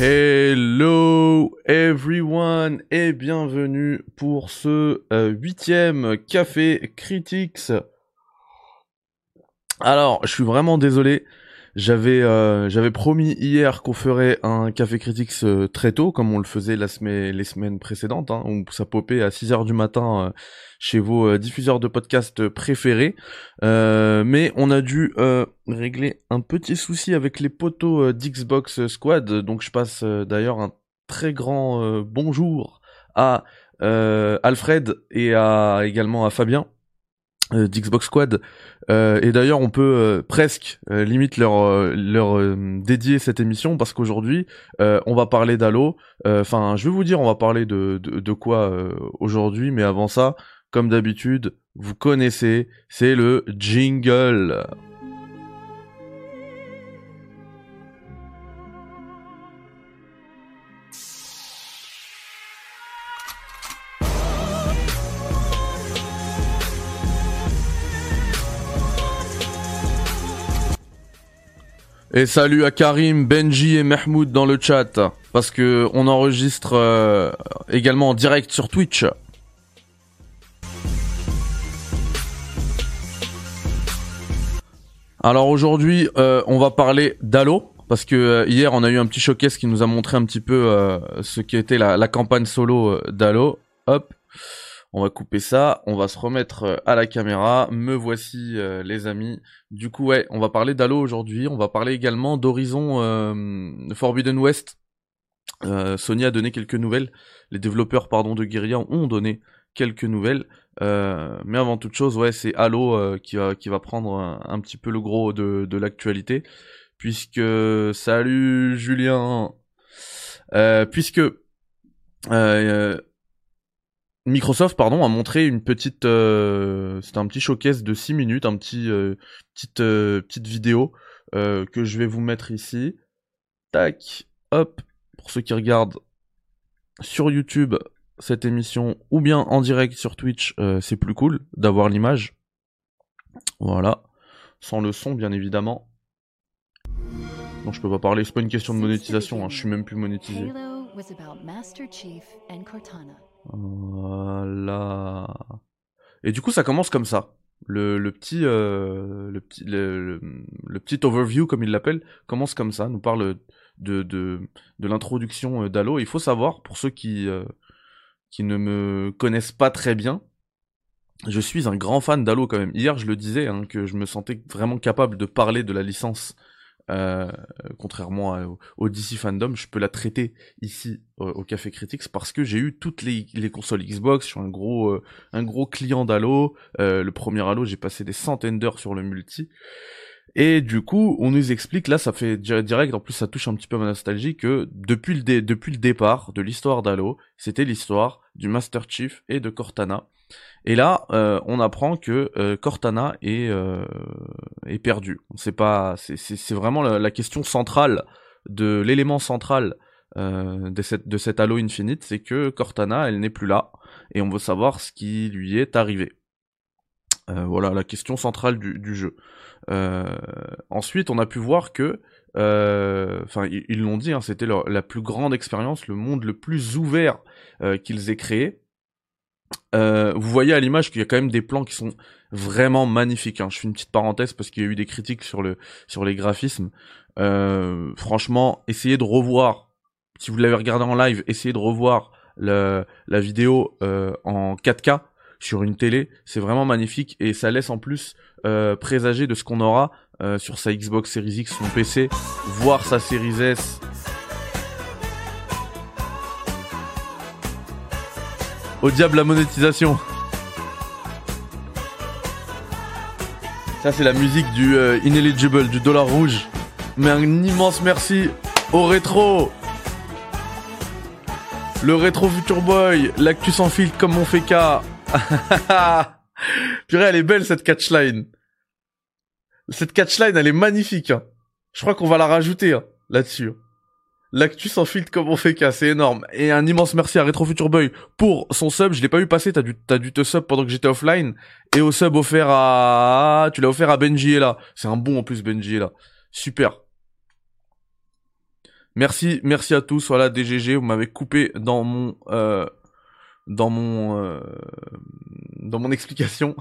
Hello everyone et bienvenue pour ce euh, huitième Café Critics. Alors, je suis vraiment désolé. J'avais euh, j'avais promis hier qu'on ferait un Café Critics euh, très tôt, comme on le faisait la semaine, les semaines précédentes, hein, où ça popait à 6h du matin euh, chez vos euh, diffuseurs de podcasts préférés. Mais on a dû régler un petit souci avec les poteaux d'Xbox Squad, donc je passe d'ailleurs un très grand bonjour à Alfred et à également à Fabien d'Xbox Squad. Euh, et d'ailleurs, on peut euh, presque euh, limite leur euh, leur euh, dédier cette émission parce qu'aujourd'hui, euh, on va parler d'Halo. Enfin, je vais vous dire, on va parler de de, de quoi euh, aujourd'hui, mais avant ça, comme d'habitude, vous connaissez, c'est le jingle. Et salut à Karim, Benji et Mahmoud dans le chat parce que on enregistre euh, également en direct sur Twitch. Alors aujourd'hui, euh, on va parler d'Halo parce que euh, hier on a eu un petit showcase qui nous a montré un petit peu ce qui était la, la campagne solo d'Halo. Hop, on va couper ça, on va se remettre euh, à la caméra. Me voici euh, les amis. Du coup ouais, on va parler d'Halo aujourd'hui. On va parler également d'Horizon euh, Forbidden West. Sony a donné quelques nouvelles. Les développeurs pardon de Guerrilla ont donné quelques nouvelles. Mais avant toute chose, ouais, c'est Halo qui va prendre un, petit peu le gros de, l'actualité, puisque salut Julien, puisque Microsoft pardon a montré une petite, euh, c'était un petit showcase de 6 minutes, un petit euh, petite euh, petite vidéo euh, que je vais vous mettre ici. Tac, hop, pour ceux qui regardent sur YouTube cette émission ou bien en direct sur Twitch, c'est plus cool d'avoir l'image. Voilà. Sans le son, bien évidemment. Non, je peux pas parler, c'est pas une question de monétisation, hein, je suis même plus monétisé. Voilà. Et du coup, ça commence comme ça. Le, petit, euh, le petit, le, le- le petit overview, comme il l'appelle, commence comme ça. Nous parle de, de, de l'introduction euh, d'Halo. Il faut savoir, pour ceux qui, euh, qui ne me connaissent pas très bien, je suis un grand fan d'Halo quand même. Hier, je le disais, hein, que je me sentais vraiment capable de parler de la licence. Euh, contrairement au DC Fandom, je peux la traiter ici au Café Critics parce que j'ai eu toutes les, les consoles Xbox, je suis un gros euh, un gros client d'Halo. Euh, le premier Halo, j'ai passé des centaines d'heures sur le multi. Et du coup, on nous explique là, ça fait di- direct, en plus ça touche un petit peu ma nostalgie que depuis le depuis le départ de l'histoire d'Halo, c'était l'histoire du Master Chief et de Cortana. Et là, euh, on apprend que euh, Cortana est euh, est perdu. On sait pas, c'est c'est c'est vraiment la, question centrale de l'élément central euh, de cette de cet Halo Infinite, c'est que Cortana, elle n'est plus là et on veut savoir ce qui lui est arrivé. Euh, voilà la question centrale du, du jeu. Euh, ensuite, on a pu voir que, enfin, ils l'ont dit, hein, c'était la plus grande expérience, le monde le plus ouvert qu'ils aient créé. Euh, vous voyez à l'image qu'il y a quand même des plans qui sont vraiment magnifiques. hein. Je fais une petite parenthèse parce qu'il y a eu des critiques sur le sur les graphismes. Euh, franchement, essayez de revoir. Si vous l'avez regardé en live, essayez de revoir le- la vidéo euh, en 4K sur une télé. C'est vraiment magnifique et ça laisse en plus euh, présager de ce qu'on aura euh, sur sa Xbox Series X, son PC, voire sa Series S. Au diable la monétisation. Ça c'est la musique du euh, ineligible, du dollar rouge. Mais un immense merci au rétro. Le rétro Future Boy, l'actu sans filtre comme mon cas. Purée, elle est belle cette catchline. Cette catchline, elle est magnifique. hein. Je crois qu'on va la rajouter hein, là-dessus. L'actu sans filtre comme on fait cas, c'est énorme. Et un immense merci à Retro Boy pour son sub. Je l'ai pas eu passer, t'as dû, t'as dû te sub pendant que j'étais offline. Et au sub offert à... Tu l'as offert à Benji là. C'est un bon en plus Benji là. Super. Merci, merci à tous. Voilà, DGG, vous m'avez coupé dans mon, euh, dans mon, euh, dans mon explication.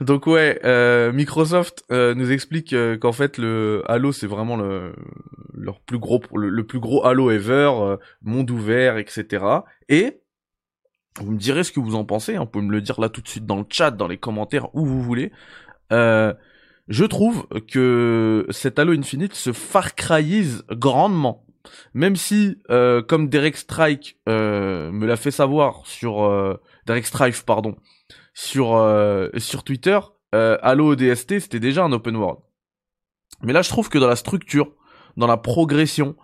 Donc ouais, euh, Microsoft euh, nous explique euh, qu'en fait le Halo c'est vraiment le leur plus gros le, plus gros Halo ever, euh, monde ouvert, etc. Et vous me direz ce que vous en pensez. Hein, vous pouvez me le dire là tout de suite dans le chat, dans les commentaires, où vous voulez. je trouve que cet Halo Infinite se Far grandement. Même si, comme Derek Strike me l'a fait savoir sur Derek Strife, pardon, sur euh, sur Twitter, euh, Halo ODST c'était déjà un open world. Mais là, je trouve que dans la structure, dans la progression,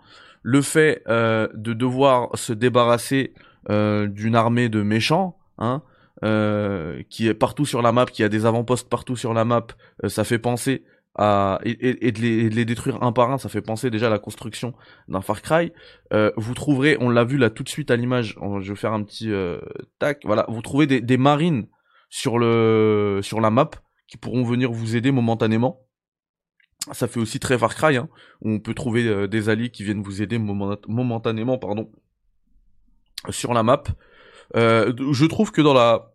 le fait euh, de devoir se débarrasser euh, d'une armée de méchants, hein, euh, qui est partout sur la map, qui a des avant-postes partout sur la map, ça fait penser à et, et, de les, de les, détruire un par un, ça fait penser déjà à la construction d'un Far Cry. vous trouverez, on l'a vu là tout de suite à l'image, je vais faire un petit tac, voilà, vous trouvez des, des marines sur le sur la map qui pourront venir vous aider momentanément. Ça fait aussi très Far Cry, hein, on peut trouver euh, des alliés qui viennent vous aider momentanément, pardon, sur la map. Euh, je trouve que dans la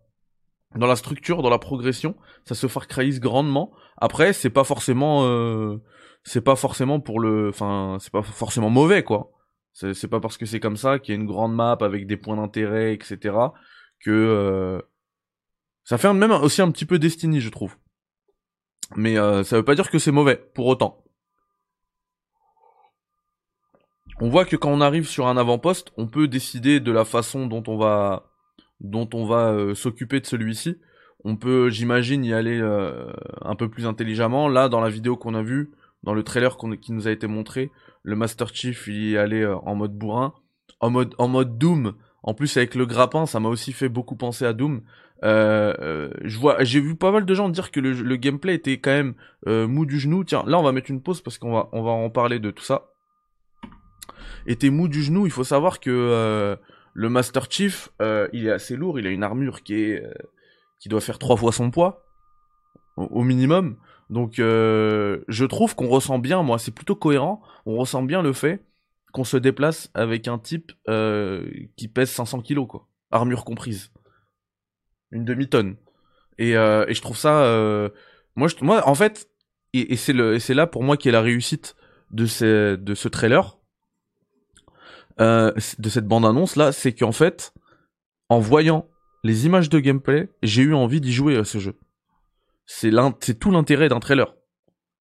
dans la structure, dans la progression, ça se Far Cryise grandement. Après, c'est pas forcément euh, c'est pas forcément pour le, enfin, c'est pas forcément mauvais quoi. C'est pas parce que c'est comme ça qu'il y a une grande map avec des points d'intérêt, etc. que ça fait même aussi un petit peu Destiny, je trouve. Mais euh, ça veut pas dire que c'est mauvais, pour autant. On voit que quand on arrive sur un avant-poste, on peut décider de la façon dont on va, dont on va euh, s'occuper de celui-ci. On peut, j'imagine, y aller euh, un peu plus intelligemment. Là, dans la vidéo qu'on a vue, dans le trailer qui nous a été montré, le Master Chief il y allait en mode bourrin, en mode en mode Doom. En plus avec le grappin, ça m'a aussi fait beaucoup penser à Doom. Euh, euh, je vois, j'ai vu pas mal de gens dire que le, gameplay était quand même euh, mou du genou. Tiens, là on va mettre une pause parce qu'on va on va en parler de tout ça. Était mou du genou. Il faut savoir que le Master Chief, il est assez lourd. Il a une armure qui est qui doit faire trois fois son poids au, minimum. Donc je trouve qu'on ressent bien, moi, c'est plutôt cohérent. On ressent bien le fait qu'on se déplace avec un type qui pèse 500 kilos, quoi, armure comprise une demi-tonne. Et, euh, je trouve ça, euh, moi, moi, en fait, et, et c'est là pour moi qui est la réussite de ce, de ce trailer, euh, de cette bande annonce là, c'est qu'en fait, en voyant les images de gameplay, j'ai eu envie d'y jouer à ce jeu. C'est c'est tout l'intérêt d'un trailer.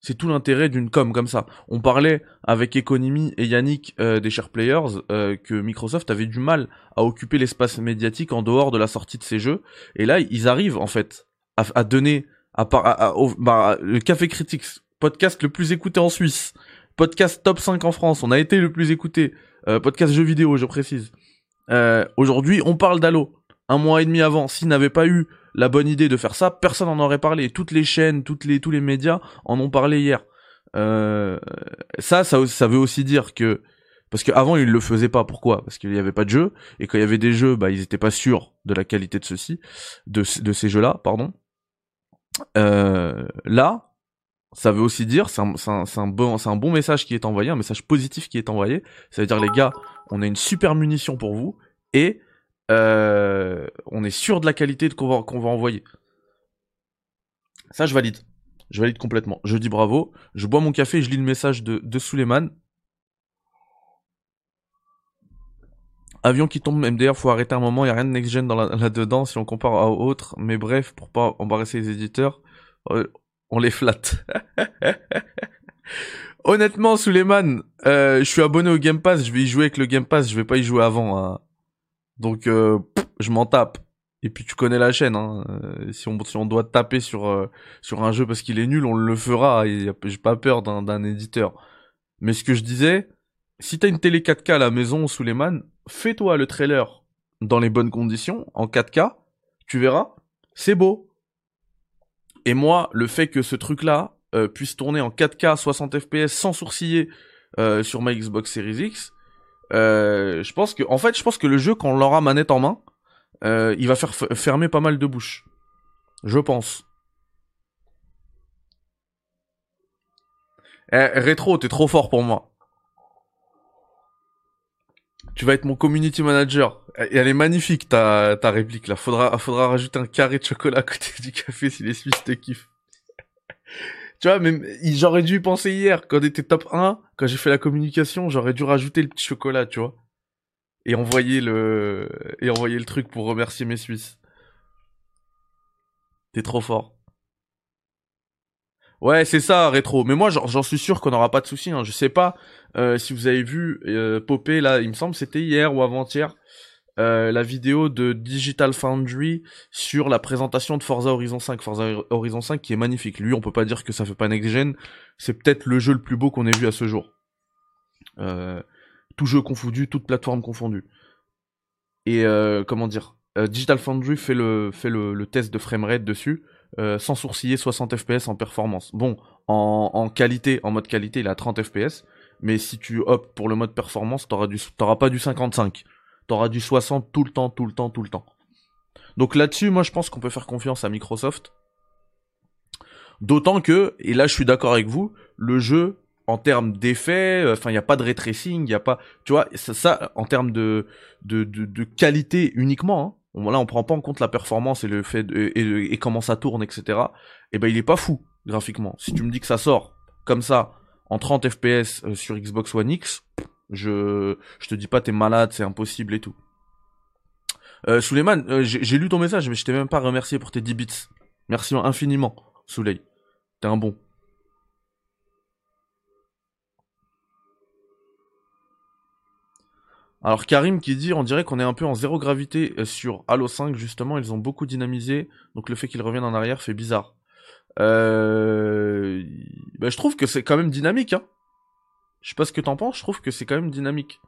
C'est tout l'intérêt d'une com comme ça. On parlait avec Economy et Yannick euh, des Share Players euh, que Microsoft avait du mal à occuper l'espace médiatique en dehors de la sortie de ces jeux. Et là, ils arrivent en fait à, à donner à, à, bah, le Café Critics, podcast le plus écouté en Suisse, podcast top 5 en France. On a été le plus écouté, euh, podcast jeux vidéo, je précise. Aujourd'hui, on parle d'Halo. Un mois et demi avant, s'il n'avait pas eu la bonne idée de faire ça, personne n'en aurait parlé. Toutes les chaînes, toutes les, tous les médias en ont parlé hier. Euh, ça, ça, ça veut aussi dire que parce qu'avant ils le faisaient pas. Pourquoi? Parce qu'il n'y avait pas de jeux et quand il y avait des jeux, bah ils étaient pas sûrs de la qualité de ceci, de, de ces jeux-là, pardon. Euh, là, ça veut aussi dire, c'est un, un, un, bon, un bon message qui est envoyé, un message positif qui est envoyé. Ça veut dire les gars, on a une super munition pour vous et euh, on est sûr de la qualité qu'on va, qu'on va envoyer. Ça, je valide. Je valide complètement. Je dis bravo. Je bois mon café et je lis le message de, de Suleiman. Avion qui tombe, MDR, faut arrêter un moment, il a rien de next-gen là-dedans si on compare à autres. Mais bref, pour pas embarrasser les éditeurs, euh, on les flatte. Honnêtement, Suleiman, euh, je suis abonné au Game Pass, je vais y jouer avec le Game Pass, je vais pas y jouer avant. Hein. Donc euh, je m'en tape. Et puis tu connais la chaîne. Hein. Euh, si, on, si on doit taper sur euh, sur un jeu parce qu'il est nul, on le fera. J'ai pas peur d'un éditeur. Mais ce que je disais, si t'as une télé 4K à la maison, Suleiman, fais-toi le trailer dans les bonnes conditions, en 4K. Tu verras, c'est beau. Et moi, le fait que ce truc-là puisse tourner en 4K 60 FPS sans sourciller sur ma Xbox Series X, euh, je pense que, en fait, je pense que le jeu, quand on l'aura manette en main, euh, il va faire fermer pas mal de bouches. Je pense. Eh, rétro, t'es trop fort pour moi. Tu vas être mon community manager. Elle est magnifique ta, ta réplique là. Faudra, faudra rajouter un carré de chocolat à côté du café si les Suisses te kiffent. Tu vois, même, j'aurais dû penser hier, quand était top 1, quand j'ai fait la communication, j'aurais dû rajouter le petit chocolat, tu vois. Et envoyer le, et envoyer le truc pour remercier mes Suisses. T'es trop fort. Ouais, c'est ça, rétro. Mais moi, j'en suis sûr qu'on n'aura pas de soucis. Hein. Je sais pas euh, si vous avez vu euh, popper là, il me semble c'était hier ou avant-hier, euh, la vidéo de Digital Foundry sur la présentation de Forza Horizon 5. Forza Horizon 5 qui est magnifique. Lui, on peut pas dire que ça fait pas next gen. C'est peut-être le jeu le plus beau qu'on ait vu à ce jour. Euh, tout jeu confondu, toute plateforme confondue. Et euh, comment dire Digital Foundry fait le test de framerate dessus. Sans sourciller 60 fps en performance. Bon, en, qualité, en mode qualité, il a 30 fps, mais si tu optes pour le mode performance, t'auras pas du 55, t'auras du 60 tout le temps, tout le temps, tout le temps. Donc là-dessus, moi je pense qu'on peut faire confiance à Microsoft. D'autant que, et là je suis d'accord avec vous, le jeu en termes d'effets, euh, enfin il y a pas de ray tracing, il y a pas, tu vois, ça, en termes de, qualité uniquement, hein, là on prend pas en compte la performance et le fait et, comment ça tourne, etc. Et eh ben il est pas fou graphiquement. Si tu me dis que ça sort comme ça en 30 FPS euh, sur Xbox One X, je je te dis pas t'es malade, c'est impossible et tout. Euh, Suleiman, euh, j'ai lu ton message, mais je t'ai même pas remercié pour tes 10 bits. Merci infiniment, Souley. T'es un bon. Alors Karim qui dit, on dirait qu'on est un peu en zéro gravité euh, sur Halo 5, justement, ils ont beaucoup dynamisé, donc le fait qu'ils reviennent en arrière fait bizarre. Euh... Bah, je trouve que c'est quand même dynamique, hein. Je sais pas ce que t'en penses, je trouve que c'est quand même dynamique.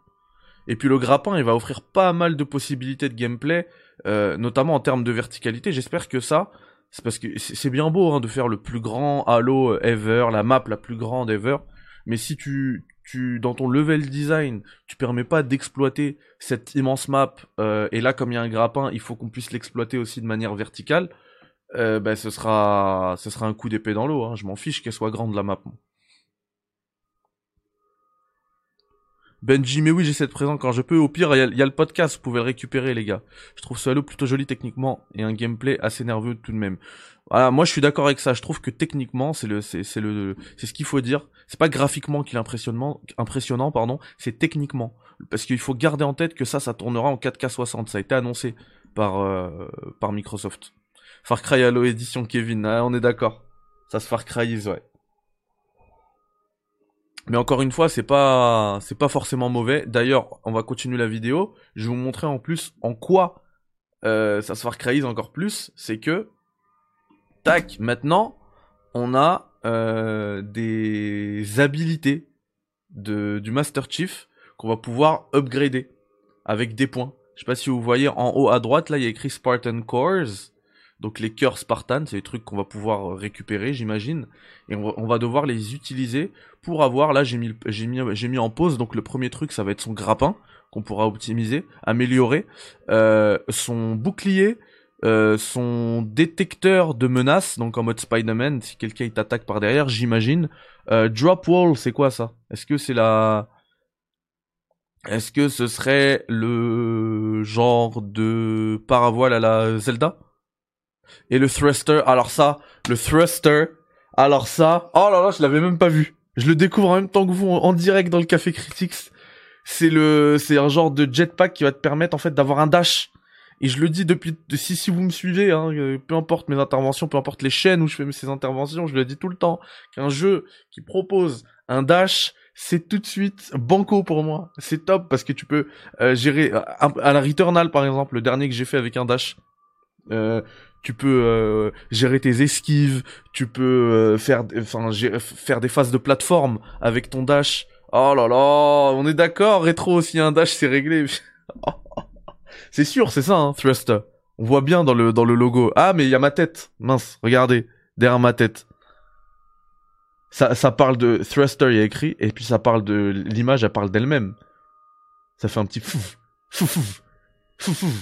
Et puis le grappin, il va offrir pas mal de possibilités de gameplay, euh, notamment en termes de verticalité. J'espère que ça, c'est parce que c'est bien beau hein, de faire le plus grand Halo ever, la map la plus grande ever, mais si tu, tu dans ton level design, tu permets pas d'exploiter cette immense map, euh, et là comme il y a un grappin, il faut qu'on puisse l'exploiter aussi de manière verticale, euh, ben ce sera, ce sera un coup d'épée dans l'eau. Hein. Je m'en fiche qu'elle soit grande la map. Benji, mais oui, j'essaie de présent quand je peux. Au pire, il y, a le podcast, vous pouvez le récupérer, les gars. Je trouve ce Halo plutôt joli techniquement et un gameplay assez nerveux tout de même. Voilà, moi je suis d'accord avec ça. Je trouve que techniquement, c'est le, c'est, le, c'est ce qu'il faut dire. C'est pas graphiquement qu'il est impressionnant, impressionnant, pardon. C'est techniquement, parce qu'il faut garder en tête que ça, ça tournera en 4K 60. Ça a été annoncé par, euh, par Microsoft. Far Cry Halo édition Kevin, ah, on est d'accord. Ça se Far Cryise, ouais. Mais encore une fois, c'est pas c'est pas forcément mauvais. D'ailleurs, on va continuer la vidéo. Je vais vous montrer en plus en quoi euh, ça se Far Cryise encore plus. C'est que tac, maintenant on a euh, des habilités de du Master Chief qu'on va pouvoir upgrader avec des points. Je sais pas si vous voyez en haut à droite là, il y a écrit Spartan Cores. Donc les cœurs Spartan, c'est des trucs qu'on va pouvoir récupérer, j'imagine, et on va, devoir les utiliser pour avoir. Là, j'ai mis, mis, mis en pause. Donc le premier truc, ça va être son grappin qu'on pourra optimiser, améliorer, euh, son bouclier, euh, son détecteur de menaces, donc en mode Spider-Man, si quelqu'un t'attaque par derrière, j'imagine. Euh, drop wall, c'est quoi ça? Est-ce que c'est la est-ce que ce serait le genre de paravoile à la Zelda? Et le thruster. Alors ça, le thruster. Alors ça, oh là là, je l'avais même pas vu. Je le découvre en même temps que vous en direct dans le Café Critics. C'est le, c'est un genre de jetpack qui va te permettre en fait d'avoir un dash. Et je le dis depuis, si, si vous me suivez, hein, euh, peu importe mes interventions, peu importe les chaînes où je fais ces interventions, je le dis tout le temps, qu'un jeu qui propose un dash, c'est tout de suite banco pour moi. C'est top parce que tu peux euh, gérer à, à, la Returnal par exemple, le dernier que j'ai fait avec un dash. Euh, tu peux euh, gérer tes esquives, tu peux euh, faire, enfin, faire des phases de plateforme avec ton dash. Oh là là, on est d'accord, rétro aussi un dash c'est réglé. c'est sûr, c'est ça, hein, Thruster. On voit bien dans le dans le logo. Ah mais il y a ma tête, mince, regardez derrière ma tête. Ça ça parle de Thruster, il y a écrit, et puis ça parle de l'image, elle parle d'elle-même. Ça fait un petit fou, fou, fou, fou, fou.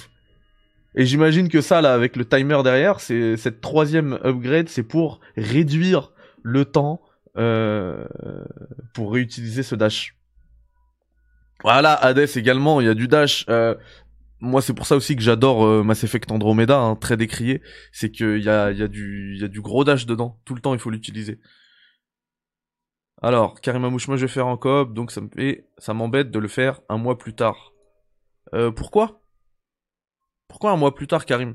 Et j'imagine que ça, là, avec le timer derrière, c'est cette troisième upgrade, c'est pour réduire le temps euh, pour réutiliser ce dash. Voilà, Hades également, il y a du dash. Euh, moi, c'est pour ça aussi que j'adore euh, Mass Effect Andromeda, hein, très décrié. C'est qu'il y a, y, a du, gros dash dedans. Tout le temps, il faut l'utiliser. Alors, Karim moi je vais faire en coop, donc ça m'embête de le faire un mois plus tard. Pourquoi? Pourquoi un mois plus tard, Karim?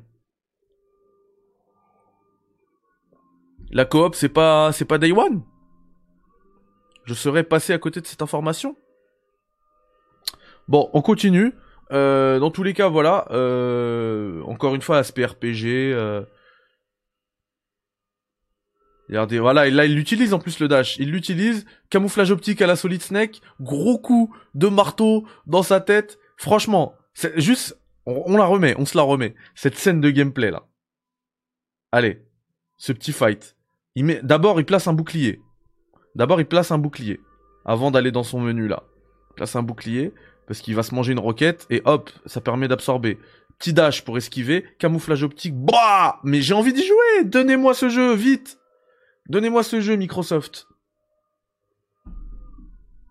La coop, c'est pas, c'est pas Day One? Je serais passé à côté de cette information? Bon, on continue. Euh, dans tous les cas, voilà. Euh, encore une fois, aspect RPG. Euh... Regardez, voilà, là il l'utilise en plus le dash. Il l'utilise, camouflage optique à la Solid Snake, gros coup de marteau dans sa tête. Franchement, c'est juste, on, la remet, on se la remet. Cette scène de gameplay là. Allez, ce petit fight. Il met, d'abord il place un bouclier. D'abord il place un bouclier avant d'aller dans son menu là. Il place un bouclier parce qu'il va se manger une roquette et hop, ça permet d'absorber. Petit dash pour esquiver, camouflage optique, bah Mais j'ai envie d'y jouer Donnez-moi ce jeu, vite Donnez-moi ce jeu, Microsoft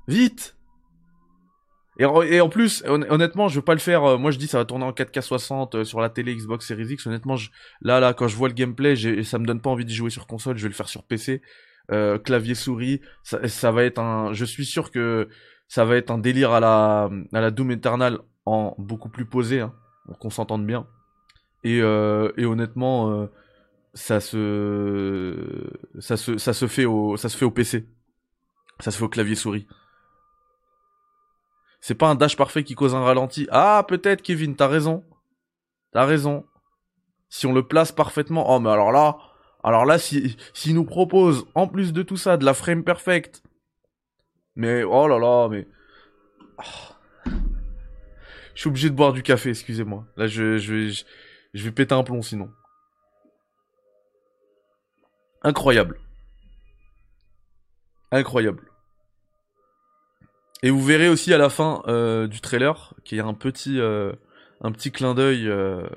Vite et, en plus, honnêtement, je veux pas le faire. Euh, moi, je dis ça va tourner en 4K 60 euh, sur la télé Xbox Series X. Honnêtement, là, là, quand je vois le gameplay, ça me donne pas envie d'y jouer sur console. Je vais le faire sur PC, euh, clavier souris. Ça, va être un. Je suis sûr que ça va être un délire à la, à la Doom Eternal en beaucoup plus posé, hein, pour qu'on s'entende bien. Et, et honnêtement, ça se, ça se, ça se fait au, ça se fait au PC. Ça se fait au clavier souris. C'est pas un dash parfait qui cause un ralenti. Ah, peut-être, Kevin, t'as raison. T'as raison. Si on le place parfaitement. Oh, mais alors là, alors là, si, s'il nous propose, en plus de tout ça, de la frame perfect, mais oh là là, mais. Ah. Je suis obligé de boire du café, excusez-moi. Là, je, je, vais, je, vais péter un plomb sinon. Incroyable. Incroyable. Et vous verrez aussi à la fin euh, du trailer qu'il y a un petit, euh, un petit clin d'œil euh,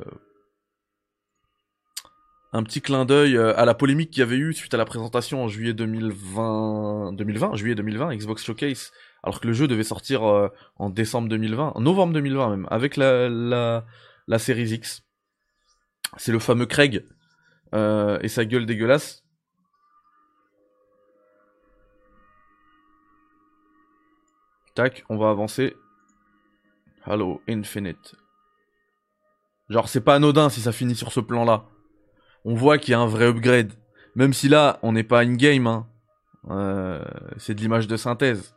un petit clin d'œil à la polémique qu'il y avait eu suite à la présentation en juillet 2020, 2020, juillet 2020, Xbox Showcase, alors que le jeu devait sortir en décembre 2020, en novembre 2020 même, avec la, la, la Series X. C'est le fameux Craig et sa gueule dégueulasse. Tac, on va avancer. Halo Infinite. Genre, c'est pas anodin si ça finit sur ce plan-là on voit qu'il y a un vrai upgrade. Même si là, on n'est pas in-game, hein. Euh, c'est de l'image de synthèse.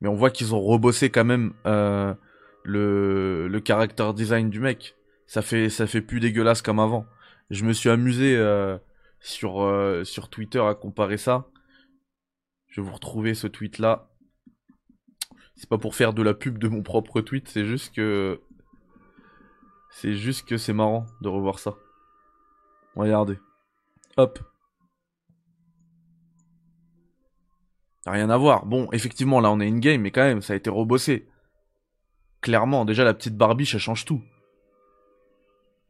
Mais on voit qu'ils ont rebossé quand même euh, le, le character design du mec. Ça fait, ça fait plus dégueulasse comme avant. Je me suis amusé euh, sur, sur Twitter à comparer ça. Je vais vous retrouver ce tweet là. C'est pas pour faire de la pub de mon propre tweet, c'est juste que. C'est juste que c'est marrant de revoir ça. Regardez. Hop. Rien à voir. Bon, effectivement, là, on est in-game, mais quand même, ça a été rebossé. Clairement, déjà, la petite Barbie, ça change tout.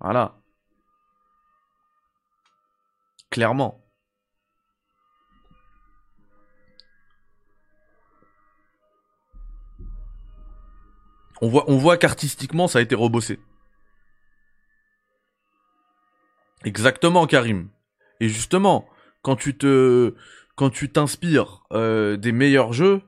Voilà. Clairement. On voit, qu'artistiquement, ça a été rebossé. Exactement, Karim. Et justement, quand tu t'inspires euh, des meilleurs jeux,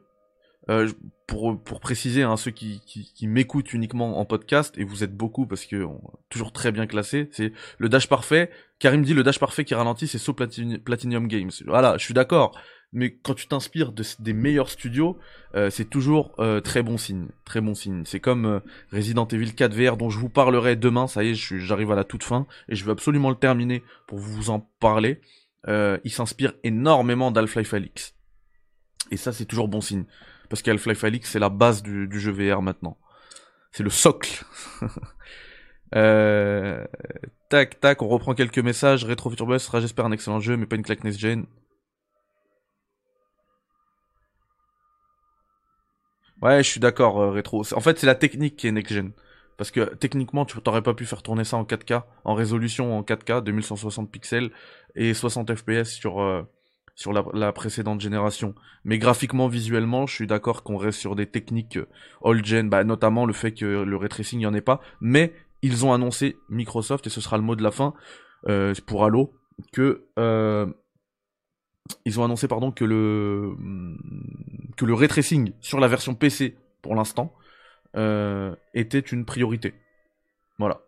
euh, pour, préciser, hein, ceux qui, m'écoutent uniquement en podcast, et vous êtes beaucoup parce que toujours très bien classé, c'est le dash parfait. Karim dit le dash parfait qui ralentit, c'est So Platinum Games. Voilà, je suis d'accord mais quand tu t'inspires de, des meilleurs studios, euh, c'est toujours euh, très bon signe, très bon signe. C'est comme euh, Resident Evil 4 VR dont je vous parlerai demain, ça y est, j'arrive à la toute fin et je vais absolument le terminer pour vous en parler. il s'inspire énormément d'Half-Life Alyx. Et ça c'est toujours bon signe, parce qu'Half-Life Alyx c'est la base du, jeu VR maintenant. C'est le socle. tac tac, on reprend quelques messages. Retro Future j'espère un excellent jeu, mais pas une claque next Ouais, je suis d'accord, euh, rétro. En fait, c'est la technique qui est next-gen. Parce que techniquement, tu t'aurais pas pu faire tourner ça en 4K, en résolution en 4K, 2160 pixels et 60 FPS sur euh, sur la, la précédente génération. Mais graphiquement, visuellement, je suis d'accord qu'on reste sur des techniques euh, old-gen, bah, notamment le fait que le ray tracing, il n'y en ait pas. Mais ils ont annoncé, Microsoft, et ce sera le mot de la fin, euh, pour Halo, que... Ils ont annoncé pardon que le que le ray tracing sur la version PC pour l'instant euh, était une priorité. Voilà.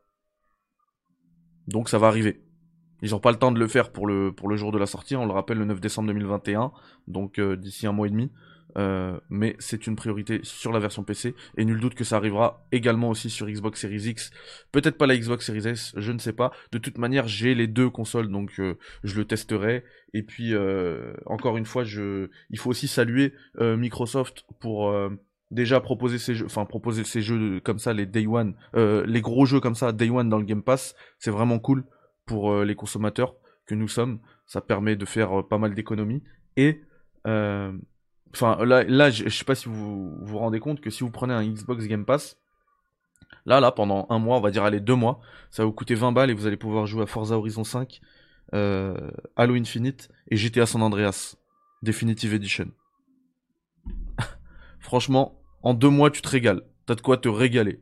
Donc ça va arriver. Ils n'ont pas le temps de le faire pour le, pour le jour de la sortie, on le rappelle le 9 décembre 2021, donc euh, d'ici un mois et demi. Euh, mais c'est une priorité sur la version PC et nul doute que ça arrivera également aussi sur Xbox Series X. Peut-être pas la Xbox Series S, je ne sais pas. De toute manière, j'ai les deux consoles donc euh, je le testerai. Et puis euh, encore une fois, je, il faut aussi saluer euh, Microsoft pour euh, déjà proposer ces jeux, enfin proposer ces jeux comme ça, les Day One, les gros jeux comme ça, Day One dans le Game Pass, c'est vraiment cool pour les consommateurs que nous sommes. Ça permet de faire pas mal d'économies et Enfin, là, là je, sais pas si vous vous rendez compte que si vous prenez un Xbox Game Pass, là, là, pendant un mois, on va dire, allez, deux mois, ça va vous coûter 20 balles et vous allez pouvoir jouer à Forza Horizon 5, euh, Halo Infinite et GTA San Andreas Definitive Edition. Franchement, en deux mois, tu te régales. T'as de quoi te régaler.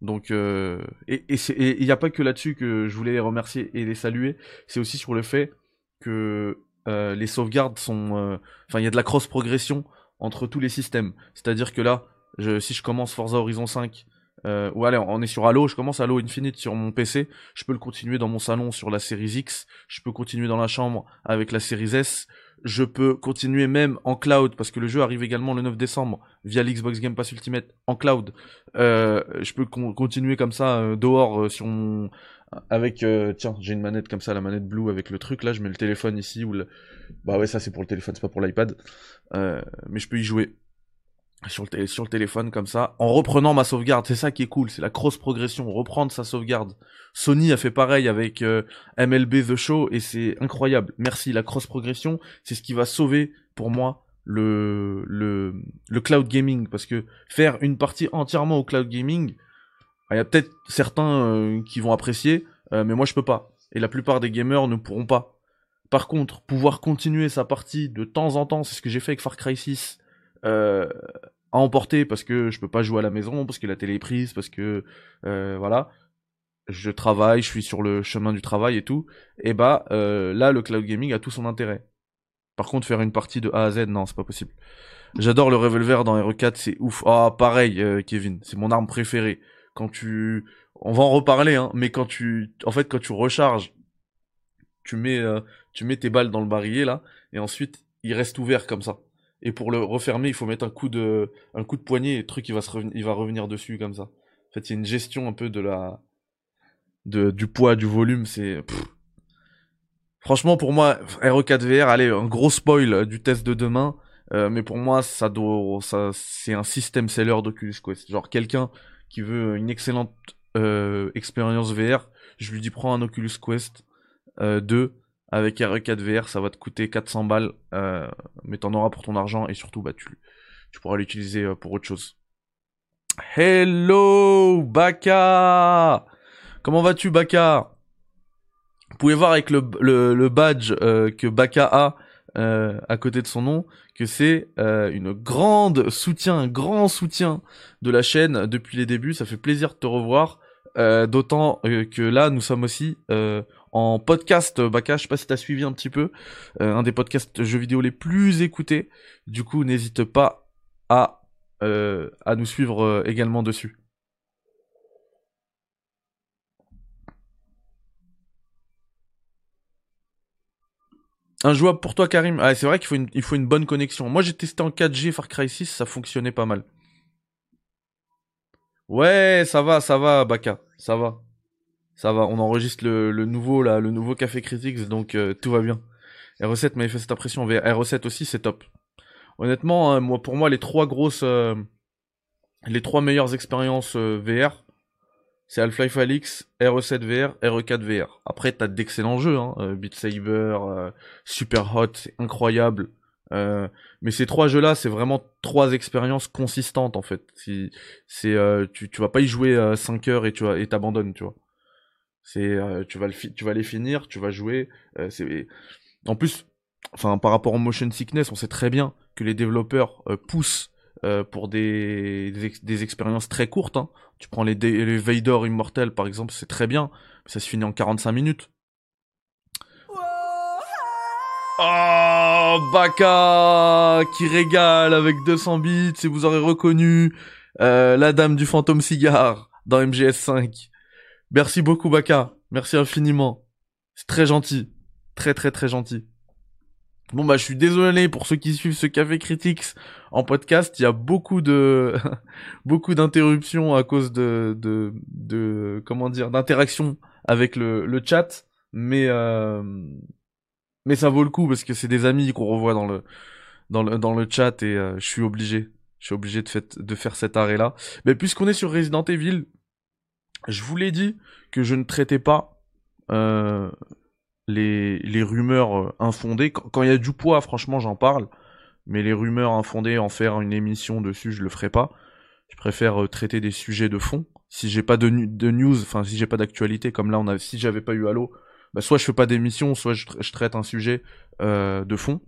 Donc, euh, et il n'y a pas que là-dessus que je voulais les remercier et les saluer. C'est aussi sur le fait que euh, les sauvegardes sont, euh, enfin, il y a de la cross progression entre tous les systèmes. C'est-à-dire que là, je, si je commence Forza Horizon 5, euh, ou allez, on est sur Halo, je commence Halo Infinite sur mon PC, je peux le continuer dans mon salon sur la série X, je peux continuer dans la chambre avec la série S, je peux continuer même en cloud parce que le jeu arrive également le 9 décembre via l'Xbox Game Pass Ultimate en cloud. Euh, je peux con- continuer comme ça euh, dehors euh, sur mon avec euh, tiens j'ai une manette comme ça la manette Blue avec le truc là je mets le téléphone ici ou le bah ouais ça c'est pour le téléphone c'est pas pour l'iPad. Euh, mais je peux y jouer. Sur le, sur le téléphone comme ça en reprenant ma sauvegarde. C'est ça qui est cool c'est la cross progression reprendre sa sauvegarde. Sony a fait pareil avec euh, MLB The Show et c'est incroyable. Merci la cross progression c'est ce qui va sauver pour moi le le le cloud gaming. Parce que faire une partie entièrement au cloud gaming il y a peut-être certains euh, qui vont apprécier, euh, mais moi je peux pas. Et la plupart des gamers ne pourront pas. Par contre, pouvoir continuer sa partie de temps en temps, c'est ce que j'ai fait avec Far Cry 6, euh, à emporter parce que je peux pas jouer à la maison, parce que la télé est prise, parce que voilà, je travaille, je suis sur le chemin du travail et tout. Et bah là, le cloud gaming a tout son intérêt. Par contre, faire une partie de A à Z, non, c'est pas possible. J'adore le revolver dans RE4, c'est ouf. Ah, pareil, Kevin, c'est mon arme préférée quand tu on va en reparler hein, mais quand tu en fait quand tu recharges tu mets euh, tu mets tes balles dans le barillet là et ensuite il reste ouvert comme ça. Et pour le refermer il faut mettre un coup de un coup de poignet et le truc il va se il va revenir dessus comme ça. En fait il y a une gestion un peu de la de du poids du volume c'est franchement pour moi RE4 VR allez un gros spoil euh, du test de demain euh, mais pour moi ça doit ça c'est un système seller d'Oculus Quest. Genre quelqu'un qui veut une excellente euh, expérience VR, je lui dis prends un Oculus Quest euh, 2 avec RE4 VR, ça va te coûter 400 balles, euh, mais t'en auras pour ton argent et surtout bah tu, tu pourras l'utiliser euh, pour autre chose. Hello Baka Comment vas-tu Baka? Vous pouvez voir avec le, le, le badge euh, que Baka a euh, à côté de son nom que c'est euh, une grande soutien, un grand soutien de la chaîne depuis les débuts. Ça fait plaisir de te revoir. Euh, D'autant euh, que là, nous sommes aussi en podcast. Baka, je sais pas si t'as suivi un petit peu, un des podcasts jeux vidéo les plus écoutés. Du coup, n'hésite pas à à nous suivre également dessus. Injouable pour toi, Karim. Ah, c'est vrai qu'il faut une, il faut une bonne connexion. Moi, j'ai testé en 4G Far Cry 6, ça fonctionnait pas mal. Ouais, ça va, ça va, Baka, ça va, ça va. On enregistre le, nouveau le nouveau Café Critics, donc euh, tout va bien. R7 m'avait fait cette impression. R7 aussi, c'est top. Honnêtement, hein, pour moi, les trois grosses, euh, les trois meilleures expériences euh, VR, c'est Half-Life Alyx, RE7 VR, RE4 VR. Après, t'as d'excellents jeux, hein, euh, Beat Saber, euh, Super Hot, incroyable. Euh, mais ces trois jeux-là, c'est vraiment trois expériences consistantes en fait. C'est, tu, tu vas pas y jouer euh, 5 heures et tu et t'abandonnes, tu vois. C'est, tu vas le, tu vas les finir, tu vas jouer. c'est, en plus, enfin par rapport au motion sickness, on sait très bien que les développeurs poussent euh, pour des, des, ex- des expériences très courtes. Hein. Tu prends les, les Vader Immortel par exemple, c'est très bien, mais ça se finit en 45 minutes. Oh, Baka qui régale avec 200 bits et vous aurez reconnu euh, la dame du fantôme cigare dans MGS5. Merci beaucoup Baka, merci infiniment. C'est très gentil, très très très gentil. Bon bah je suis désolé pour ceux qui suivent ce Café Critics en podcast, il y a beaucoup de beaucoup d'interruptions à cause de de de comment dire d'interactions avec le le chat, mais euh, mais ça vaut le coup parce que c'est des amis qu'on revoit dans le dans le dans le chat et euh, je suis obligé, je suis obligé de fait, de faire cet arrêt là. Mais puisqu'on est sur Resident Evil, je vous l'ai dit que je ne traitais pas euh, les les rumeurs euh, infondées. Quand il y a du poids, franchement, j'en parle. Mais les rumeurs infondées, en faire une émission dessus, je le ferai pas. Je préfère euh, traiter des sujets de fond. Si j'ai pas de, news, enfin si j'ai pas d'actualité, comme là on a, si j'avais pas eu Halo, bah, soit je fais pas d'émission, soit je, tra- je traite un sujet euh, de fond.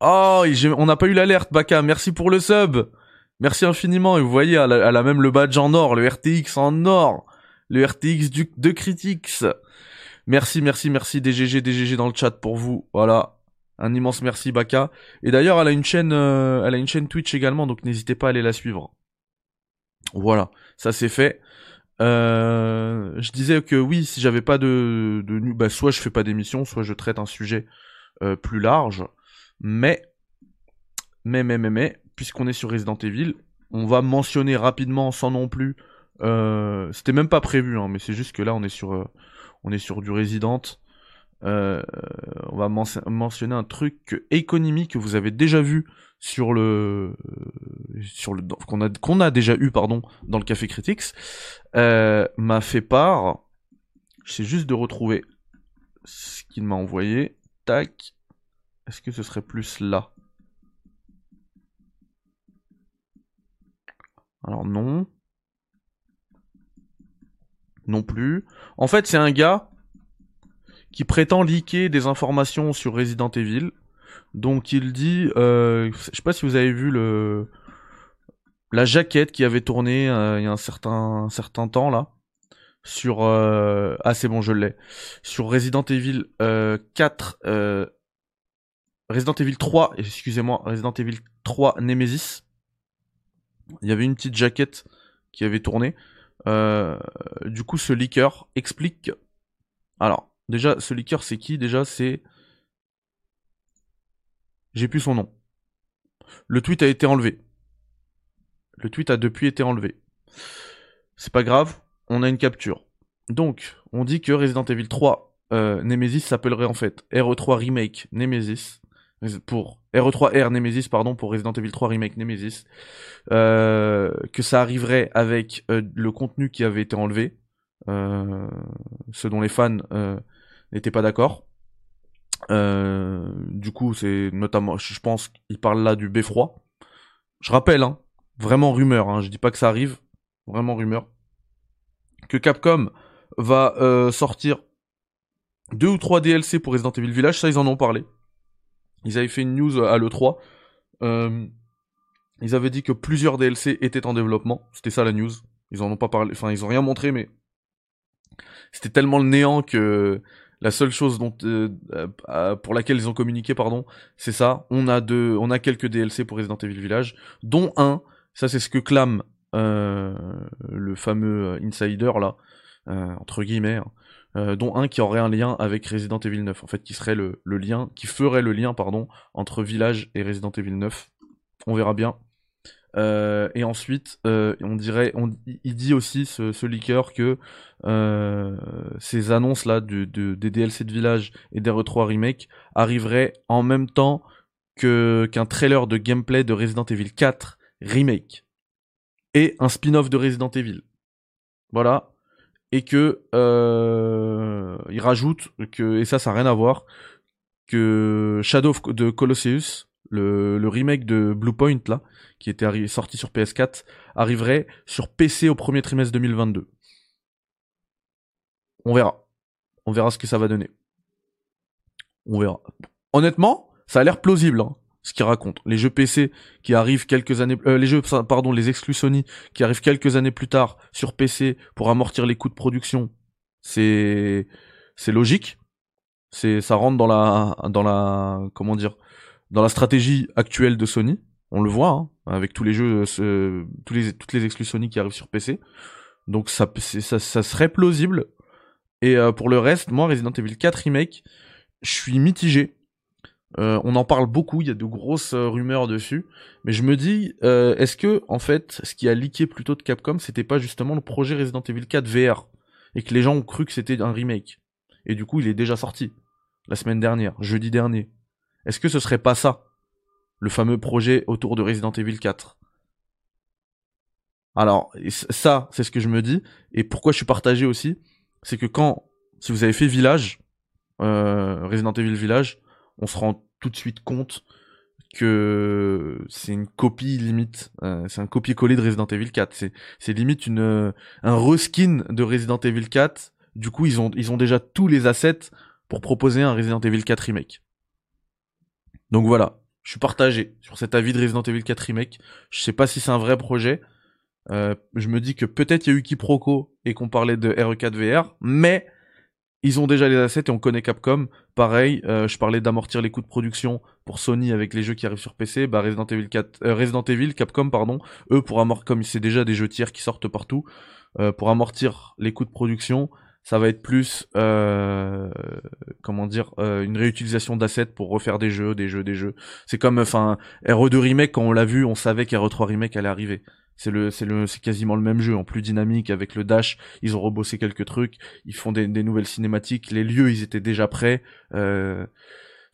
Oh, on n'a pas eu l'alerte, Baka. Merci pour le sub. Merci infiniment. Et vous voyez, elle a, elle a même le badge en or, le RTX en or, le RTX du, de Critics. Merci, merci, merci DGG, DGG dans le chat pour vous. Voilà. Un immense merci Baka. Et d'ailleurs, elle a une chaîne, euh, elle a une chaîne Twitch également, donc n'hésitez pas à aller la suivre. Voilà, ça c'est fait. Euh, je disais que oui, si j'avais pas de, de bah, soit je fais pas d'émission, soit je traite un sujet euh, plus large. Mais, mais, mais, mais, mais, puisqu'on est sur Resident Evil, on va mentionner rapidement, sans non plus. C'était même pas prévu, hein, mais c'est juste que là, on est sur, on est sur du Resident. Euh, on va men- mentionner un truc économie que vous avez déjà vu sur le sur le qu'on a déjà eu pardon dans le café critics euh, m'a fait part. J'essaie juste de retrouver ce qu'il m'a envoyé. Tac. Est-ce que ce serait plus là? Alors non non plus. En fait c'est un gars qui prétend leaker des informations sur Resident Evil. Donc il dit, euh, je sais pas si vous avez vu le la jaquette qui avait tourné euh, il y a un certain certain temps là sur euh, ah c'est bon je l'ai. Sur Resident Evil euh, 4 euh, Resident Evil 3 excusez-moi Resident Evil 3 Nemesis. Il y avait une petite jaquette qui avait tourné du coup ce leaker explique alors déjà ce leaker c'est qui? Déjà c'est j'ai plus son nom. Le tweet a été enlevé. Le tweet a depuis été enlevé. C'est pas grave on a une capture. Donc on dit que Resident Evil 3 euh, Nemesis s'appellerait en fait RE3 Remake Nemesis pour RE3R Nemesis pardon pour Resident Evil 3 Remake Nemesis. Euh, que ça arriverait avec euh, le contenu qui avait été enlevé. Euh, ce dont les fans n'étaient pas d'accord. Du coup c'est notamment je pense qu'il parle là du beffroi. Je rappelle hein, vraiment rumeur hein, je dis pas que ça arrive vraiment rumeur que Capcom va sortir deux ou trois DLC pour Resident Evil Village, ça ils en ont parlé. Ils avaient fait une news à l'E3. Euh, ils avaient dit que plusieurs DLC étaient en développement. C'était ça la news. Ils en ont pas parlé, enfin ils ont rien montré, mais c'était tellement le néant que la seule chose euh, euh, pour laquelle ils ont communiqué, pardon, c'est ça. On a deux, on a quelques DLC pour Resident Evil Village, dont un. Ça c'est ce que clame euh, le fameux insider là, euh, entre guillemets. hein, euh, dont un qui aurait un lien avec Resident Evil 9, en fait, qui serait le, lien, qui ferait le lien, pardon, entre Village et Resident Evil 9. On verra bien. Euh, et ensuite, euh, on dirait, on, il dit aussi ce, ce leaker que ces annonces là de, des DLC de Village et des RE3 remake arriveraient en même temps que qu'un trailer de gameplay de Resident Evil 4 remake et un spin-off de Resident Evil. Voilà, et que euh, il rajoute que et ça ça n'a rien à voir que Shadow of- de Colosseus le, le remake de Bluepoint là qui était sorti sur PS4 arriverait sur PC au premier trimestre 2022 on verra. On verra ce que ça va donner. On verra. Honnêtement, ça a l'air plausible, hein, ce qu'il raconte. Les jeux PC qui arrivent quelques années, euh, les jeux, pardon, les exclus Sony qui arrivent quelques années plus tard sur PC pour amortir les coûts de production, c'est, c'est logique. C'est, ça rentre dans la, dans la, comment dire, dans la stratégie actuelle de Sony. On le voit, hein, avec tous les jeux, tous les, toutes les exclus Sony qui arrivent sur PC. Donc ça, ça, ça serait plausible. Et euh, pour le reste, moi, Resident Evil 4 Remake, je suis mitigé. Euh, on en parle beaucoup, il y a de grosses euh, rumeurs dessus, mais je me dis, euh, est-ce que en fait, ce qui a leaké plutôt de Capcom, c'était pas justement le projet Resident Evil 4 VR et que les gens ont cru que c'était un remake. Et du coup, il est déjà sorti la semaine dernière, jeudi dernier. Est-ce que ce serait pas ça, le fameux projet autour de Resident Evil 4 Alors, ça, c'est ce que je me dis. Et pourquoi je suis partagé aussi, c'est que quand, si vous avez fait Village, Resident Evil Village, on se rend tout de suite compte que c'est une copie limite, euh, c'est un copier-coller de Resident Evil 4. C'est, c'est limite une, euh, un reskin de Resident Evil 4. Du coup, ils ont, ils ont déjà tous les assets pour proposer un Resident Evil 4 remake. Donc voilà, je suis partagé sur cet avis de Resident Evil 4 remake. Je sais pas si c'est un vrai projet. Euh, je me dis que peut-être il y a eu quiproquo et qu'on parlait de RE4 VR, mais ils ont déjà les assets et on connaît Capcom. Pareil, euh, je parlais d'amortir les coûts de production pour Sony avec les jeux qui arrivent sur PC. Bah Resident Evil 4, euh, Resident Evil, Capcom pardon, eux pour amortir comme c'est déjà des jeux tiers qui sortent partout, euh, pour amortir les coûts de production, ça va être plus comment dire une réutilisation d'assets pour refaire des jeux, des jeux, des jeux. C'est comme enfin RE2 remake quand on l'a vu, on savait qu'RE3 remake allait arriver. C'est le, c'est le, c'est quasiment le même jeu en plus dynamique avec le dash. Ils ont rebossé quelques trucs. Ils font des, nouvelles cinématiques. Les lieux, ils étaient déjà prêts. Euh,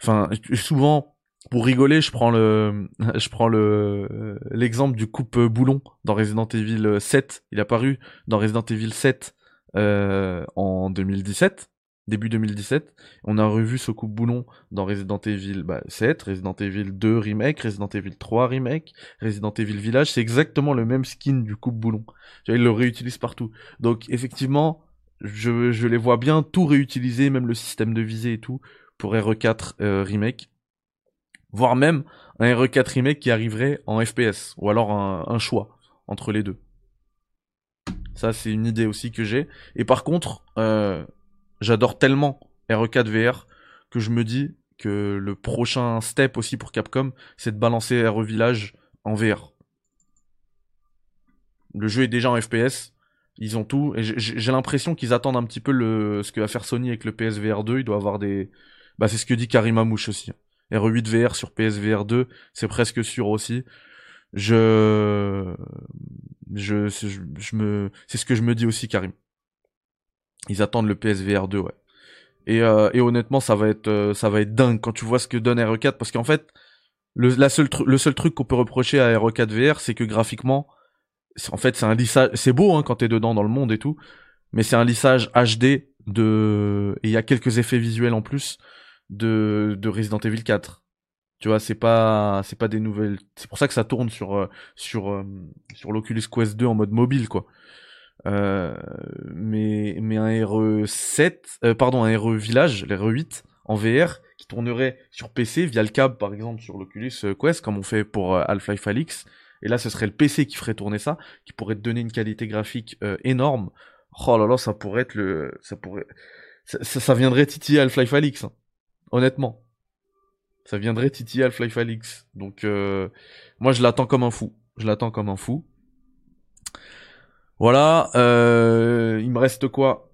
enfin, souvent, pour rigoler, je prends le, je prends le, l'exemple du coupe boulon dans Resident Evil 7. Il a paru dans Resident Evil 7 euh, en 2017 début 2017. On a revu ce coupe boulon dans Resident Evil bah, 7, Resident Evil 2 remake, Resident Evil 3 remake, Resident Evil Village. C'est exactement le même skin du coupe boulon. Ils le réutilisent partout. Donc effectivement, je, je les vois bien tout réutiliser, même le système de visée et tout, pour RE4 euh, remake. Voire même un RE4 remake qui arriverait en FPS, ou alors un, un choix entre les deux. Ça, c'est une idée aussi que j'ai. Et par contre, euh, j'adore tellement RE4 VR que je me dis que le prochain step aussi pour Capcom, c'est de balancer RE Village en VR. Le jeu est déjà en FPS, ils ont tout, et j'ai l'impression qu'ils attendent un petit peu le, ce que va faire Sony avec le PSVR 2, il doit avoir des... Bah c'est ce que dit Karim Amouche aussi. RE8 VR sur PSVR 2, c'est presque sûr aussi. Je... Je, je, je me... C'est ce que je me dis aussi, Karim. Ils attendent le PSVR 2, ouais. Et, euh, et honnêtement, ça va être euh, ça va être dingue quand tu vois ce que donne RE4 parce qu'en fait, le, la seule le seul truc qu'on peut reprocher à RE4 VR, c'est que graphiquement, en fait, c'est un lissage. C'est beau hein, quand t'es dedans dans le monde et tout, mais c'est un lissage HD de et il y a quelques effets visuels en plus de de Resident Evil 4. Tu vois, c'est pas c'est pas des nouvelles. C'est pour ça que ça tourne sur euh, sur sur l'Oculus Quest 2 en mode mobile quoi. Euh, mais, mais un RE7, euh, pardon, un RE Village, le RE8 en VR, qui tournerait sur PC via le câble, par exemple, sur l'Oculus Quest, comme on fait pour euh, Half-Life. Et là, ce serait le PC qui ferait tourner ça, qui pourrait te donner une qualité graphique énorme. Oh là là, ça pourrait être le, ça pourrait, ça, ça, viendrait titiller Half-Life hein. honnêtement. Ça viendrait titiller Half-Life. Donc, moi, je l'attends comme un fou. Je l'attends comme un fou. Voilà, euh, il me reste quoi?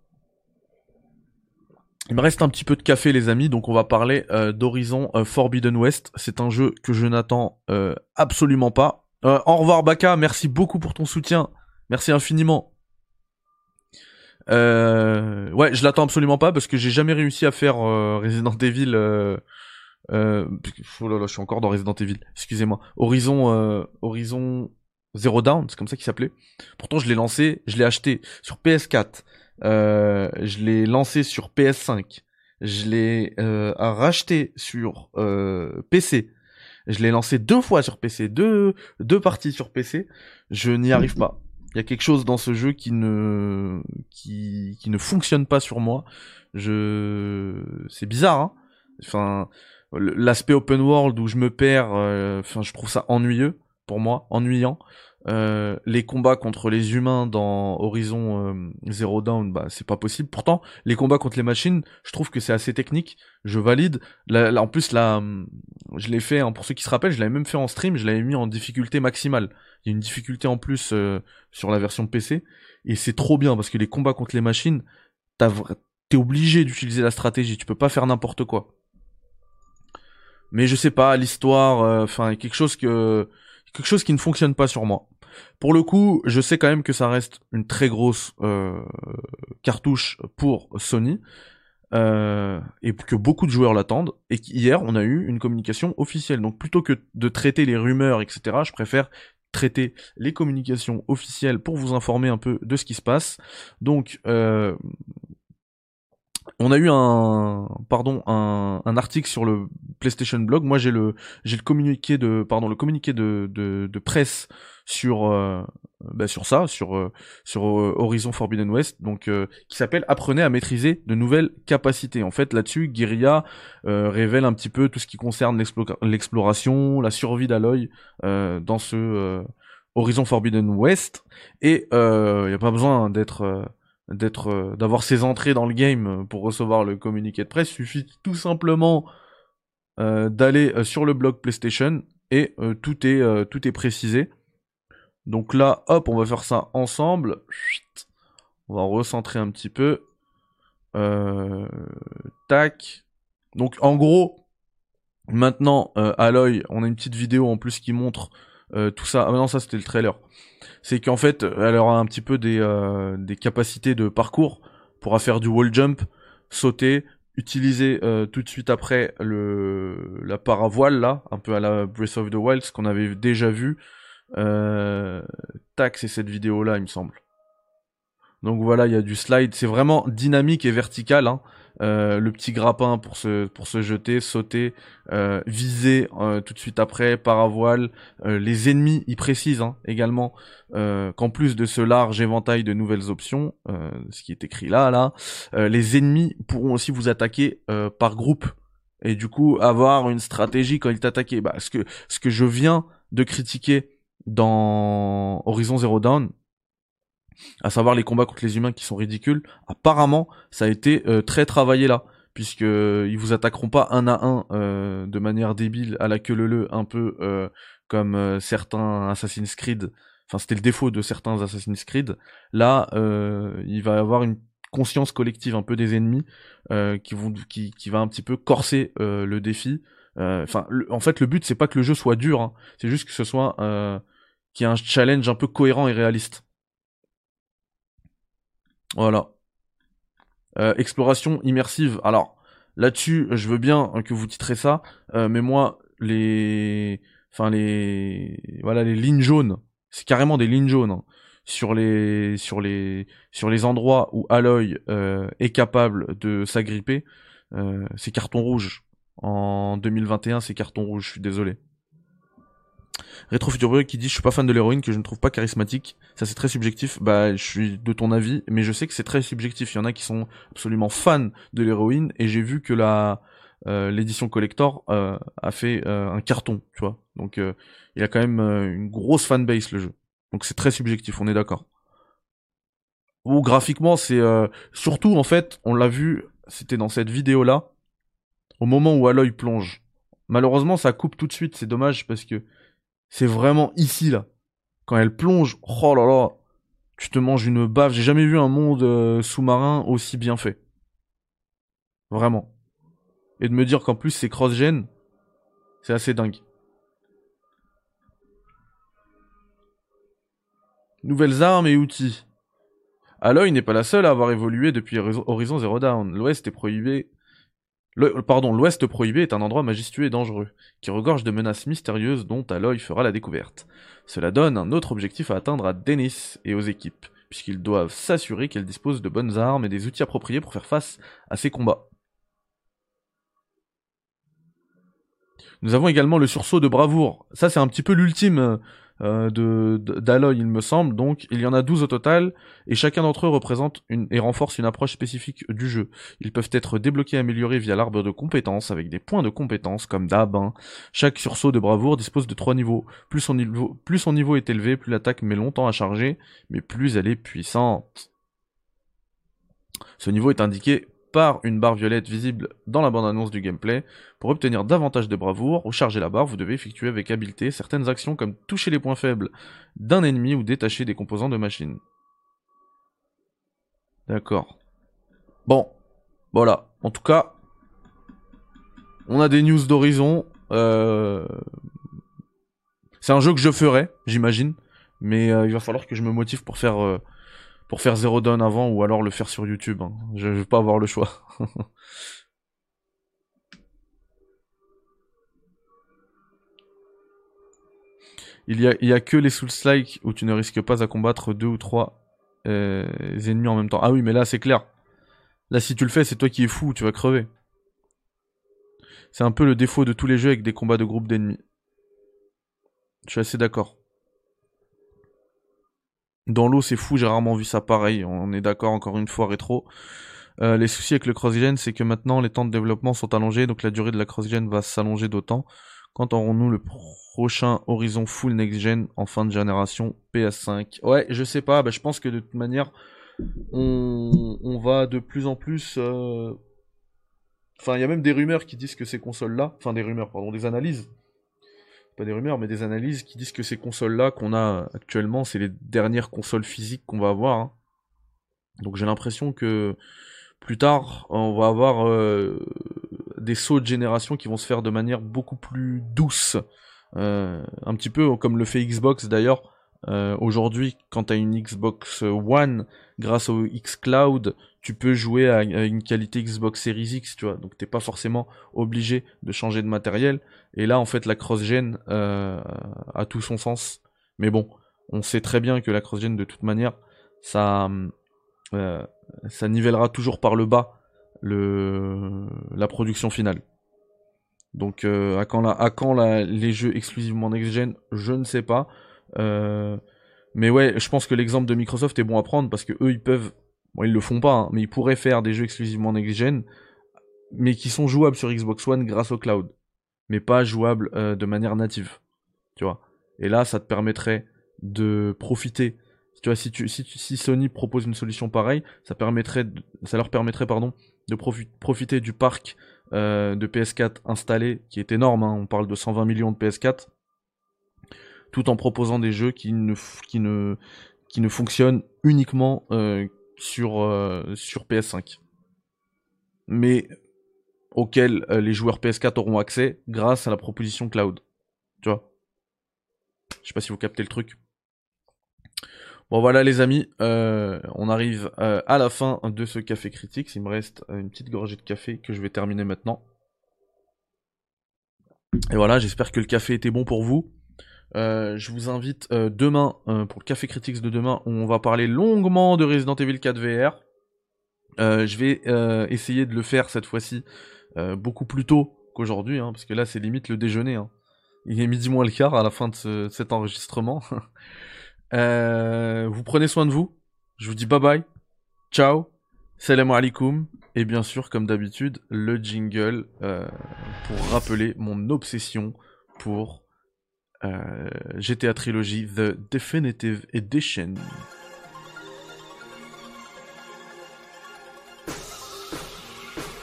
Il me reste un petit peu de café les amis, donc on va parler euh, d'Horizon euh, Forbidden West. C'est un jeu que je n'attends absolument pas. au revoir Baka, merci beaucoup pour ton soutien. Merci infiniment. ouais, je l'attends absolument pas parce que j'ai jamais réussi à faire Resident Evil. Oh là là, je suis encore dans Resident Evil. Excusez-moi. Horizon, Horizon Zero Down, c'est comme ça qu'il s'appelait. Pourtant, je l'ai lancé, je l'ai acheté sur PS4, euh, je l'ai lancé sur PS5, je l'ai euh, racheté sur euh, PC, je l'ai lancé deux fois sur PC, deux deux parties sur PC. Je n'y arrive pas. Il y a quelque chose dans ce jeu qui ne qui qui ne fonctionne pas sur moi. Je c'est bizarre. Hein enfin, l'aspect open world où je me perds, euh, enfin, je trouve ça ennuyeux pour moi, ennuyant. Euh, les combats contre les humains dans Horizon euh, Zero Dawn, bah c'est pas possible. Pourtant, les combats contre les machines, je trouve que c'est assez technique. Je valide. En plus, là, je l'ai fait. Hein, pour ceux qui se rappellent, je l'avais même fait en stream. Je l'avais mis en difficulté maximale. Il y a une difficulté en plus euh, sur la version PC et c'est trop bien parce que les combats contre les machines, t'es obligé d'utiliser la stratégie. Tu peux pas faire n'importe quoi. Mais je sais pas, l'histoire, euh, enfin quelque chose que quelque chose qui ne fonctionne pas sur moi. Pour le coup, je sais quand même que ça reste une très grosse euh, cartouche pour Sony. Euh, et que beaucoup de joueurs l'attendent, et qu'hier on a eu une communication officielle. Donc plutôt que de traiter les rumeurs, etc., je préfère traiter les communications officielles pour vous informer un peu de ce qui se passe. Donc euh, on a eu un pardon un, article sur le PlayStation Blog. Moi j'ai le j'ai le communiqué de pardon le communiqué de de, de presse sur euh, bah, sur ça sur euh, sur euh, Horizon Forbidden West donc qui s'appelle apprenez à maîtriser de nouvelles capacités. En fait là-dessus Guerilla révèle un petit peu tout ce qui concerne l'exploration, la survie d'Aloy dans ce Horizon Forbidden West et il n'y a pas besoin d'être d'être euh, d'avoir ses entrées dans le game pour recevoir le communiqué de presse, suffit tout simplement euh, d'aller euh, sur le blog PlayStation et tout est tout est précisé. Donc là, hop, on va faire ça ensemble. On va recentrer un petit peu. tac. Donc en gros, maintenant, Aloy, on a une petite vidéo en plus qui montre tout ça. Ah non, ça c'était le trailer c'est qu'en fait, elle aura un petit peu des, euh, des capacités de parcours, pourra faire du wall jump, sauter, utiliser euh, tout de suite après le la paravoile là, un peu à la Breath of the Wild, ce qu'on avait déjà vu. Euh, tac, c'est cette vidéo là, il me semble. Donc voilà, il y a du slide, c'est vraiment dynamique et vertical. Hein. Euh, le petit grappin pour se pour se jeter, sauter, euh, viser euh, tout de suite après, paravoile. les ennemis, ils précisent hein, également qu'en plus de ce large éventail de nouvelles options, ce qui est écrit là, là, les ennemis pourront aussi vous attaquer par groupe et du coup avoir une stratégie quand ils t'attaquent. Bah, ce que ce que je viens de critiquer dans Horizon Zero Dawn, à savoir les combats contre les humains qui sont ridicules. Apparemment, ça a été euh, très travaillé là, puisque euh, ils vous attaqueront pas un à un euh, de manière débile à la queue leu un peu comme certains Assassin's Creed. Enfin, c'était le défaut de certains Assassin's Creed. Là, il va y avoir une conscience collective un peu des ennemis qui vont qui, qui va un petit peu corser le défi. Enfin, en fait, le but c'est pas que le jeu soit dur, hein. c'est juste que ce soit qu'il y ait un challenge un peu cohérent et réaliste. Voilà. Euh, exploration immersive. Alors là-dessus, je veux bien que vous titrez ça, euh, mais moi, les, enfin les, voilà, les lignes jaunes, c'est carrément des lignes jaunes hein. sur les, sur les, sur les endroits où Aloy euh, est capable de s'agripper. c'est carton rouge. En 2021, c'est carton rouge. Je suis désolé. Rétro Futur qui dit je suis pas fan de l'héroïne que je ne trouve pas charismatique. Ça c'est très subjectif. Bah je suis de ton avis, mais je sais que c'est très subjectif. Il y en a qui sont absolument fans de l'héroïne et j'ai vu que la euh, l'édition collector euh, a fait euh, un carton, tu vois. Donc il a quand même une grosse fanbase le jeu. Donc c'est très subjectif, on est d'accord. Ou graphiquement c'est surtout en fait, on l'a vu, c'était dans cette vidéo là, au moment où Aloy plonge. Malheureusement ça coupe tout de suite, c'est dommage parce que c'est vraiment ici, là. Quand elle plonge, oh là là, tu te manges une baffe. J'ai jamais vu un monde euh, sous-marin aussi bien fait. Vraiment. Et de me dire qu'en plus c'est cross-gen, c'est assez dingue. Nouvelles armes et outils. Aloy n'est pas la seule à avoir évolué depuis Horizon Zero Dawn. L'Ouest est prohibé pardon, l'Ouest prohibé est un endroit majestueux et dangereux, qui regorge de menaces mystérieuses dont Aloy fera la découverte. Cela donne un autre objectif à atteindre à Dennis et aux équipes, puisqu'ils doivent s'assurer qu'elles disposent de bonnes armes et des outils appropriés pour faire face à ces combats. Nous avons également le sursaut de bravoure. Ça, c'est un petit peu l'ultime euh, de d'alloy, il me semble. Donc, il y en a 12 au total, et chacun d'entre eux représente une, et renforce une approche spécifique du jeu. Ils peuvent être débloqués et améliorés via l'arbre de compétences, avec des points de compétences, comme d'hab. Hein. Chaque sursaut de bravoure dispose de trois niveaux. Plus son niveau, plus son niveau est élevé, plus l'attaque met longtemps à charger, mais plus elle est puissante. Ce niveau est indiqué par une barre violette visible dans la bande-annonce du gameplay. Pour obtenir davantage de bravoure ou charger la barre, vous devez effectuer avec habileté certaines actions comme toucher les points faibles d'un ennemi ou détacher des composants de machine. D'accord. Bon, voilà. En tout cas, on a des news d'Horizon. Euh, c'est un jeu que je ferai, j'imagine. Mais euh, il va falloir que je me motive pour faire... Euh, pour faire Zero Dawn avant ou alors le faire sur YouTube. Hein. Je, ne vais pas avoir le choix. il, y a, a que les Souls-like où tu ne risques pas à combattre deux ou trois euh, ennemis en même temps. Ah oui, mais là c'est clair. Là, si tu le fais, c'est toi qui es fou, tu vas crever. C'est un peu le défaut de tous les jeux avec des combats de groupe d'ennemis. Je suis assez d'accord. Dans l'eau, c'est fou, j'ai rarement vu ça pareil. On est d'accord, encore une fois, rétro. Euh, les soucis avec le cross-gen, c'est que maintenant les temps de développement sont allongés, donc la durée de la cross-gen va s'allonger d'autant. Quand aurons-nous le prochain horizon full next-gen en fin de génération PS5 Ouais, je sais pas, bah, je pense que de toute manière, on, va de plus en plus... Euh, enfin, il y a même des rumeurs qui disent que ces consoles-là, enfin des rumeurs, pardon, des analyses, pas des rumeurs, mais des analyses qui disent que ces consoles-là qu'on a actuellement, c'est les dernières consoles physiques qu'on va avoir. Hein. Donc j'ai l'impression que plus tard, on va avoir euh, des sauts de génération qui vont se faire de manière beaucoup plus douce. Euh, un petit peu comme le fait Xbox d'ailleurs. Euh, aujourd'hui, quand tu une Xbox One, grâce au xCloud, tu peux jouer à, une qualité Xbox Series X, tu vois. Donc t'es pas forcément obligé de changer de matériel. Et là, en fait, la cross-gen euh, a tout son sens. Mais bon, on sait très bien que la cross-gen, de toute manière, ça, euh, ça nivellera toujours par le bas le, la production finale. Donc euh, à quand, la, à quand la, les jeux exclusivement next-gen, je ne sais pas. Mais ouais, je pense que l'exemple de Microsoft est bon à prendre parce que eux, ils peuvent Bon, ils le font pas, hein, mais ils pourraient faire des jeux exclusivement next-gen, mais qui sont jouables sur Xbox One grâce au cloud, mais pas jouables euh, de manière native. Tu vois. Et là, ça te permettrait de profiter. Tu vois, si, tu, si, Sony propose une solution pareille, ça permettrait, ça leur permettrait, pardon, de profiter du parc euh, de PS4 installé, qui est énorme. Hein, on parle de 120 millions de PS4, tout en proposant des jeux qui ne, qui ne, qui ne fonctionnent uniquement euh, sur, euh, sur PS5. Mais auquel euh, les joueurs PS4 auront accès grâce à la proposition cloud. Tu vois? Je sais pas si vous captez le truc. Bon voilà les amis, euh, on arrive à la fin de ce café critique. Il me reste une petite gorgée de café que je vais terminer maintenant. Et voilà, j'espère que le café était bon pour vous. Euh, je vous invite euh, demain euh, pour le Café Critics de demain où on va parler longuement de Resident Evil 4 VR. je vais essayer de le faire cette fois-ci beaucoup plus tôt qu'aujourd'hui, hein, parce que là c'est limite le déjeuner. Hein. Il est midi moins le quart à la fin de cet enregistrement. vous prenez soin de vous. Je vous dis bye bye. Ciao. Salam alaikum. Et bien sûr, comme d'habitude, le jingle pour rappeler mon obsession pour euh, GTA Trilogy The Definitive Edition.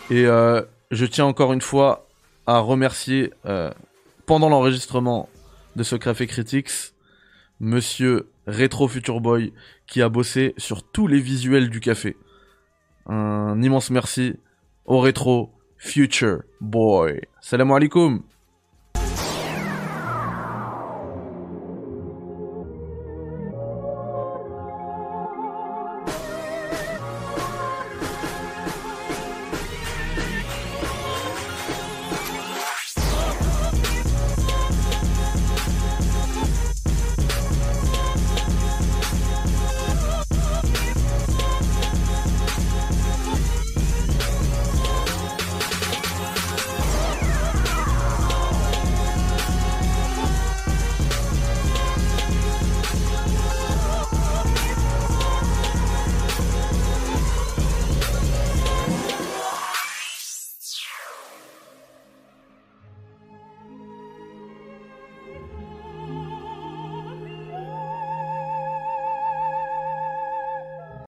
Et euh, je tiens encore une fois à remercier, euh, pendant l'enregistrement de ce Café Critics, monsieur Retro Future Boy, qui a bossé sur tous les visuels du café. Un immense merci au Retro Future Boy. Salam alaikum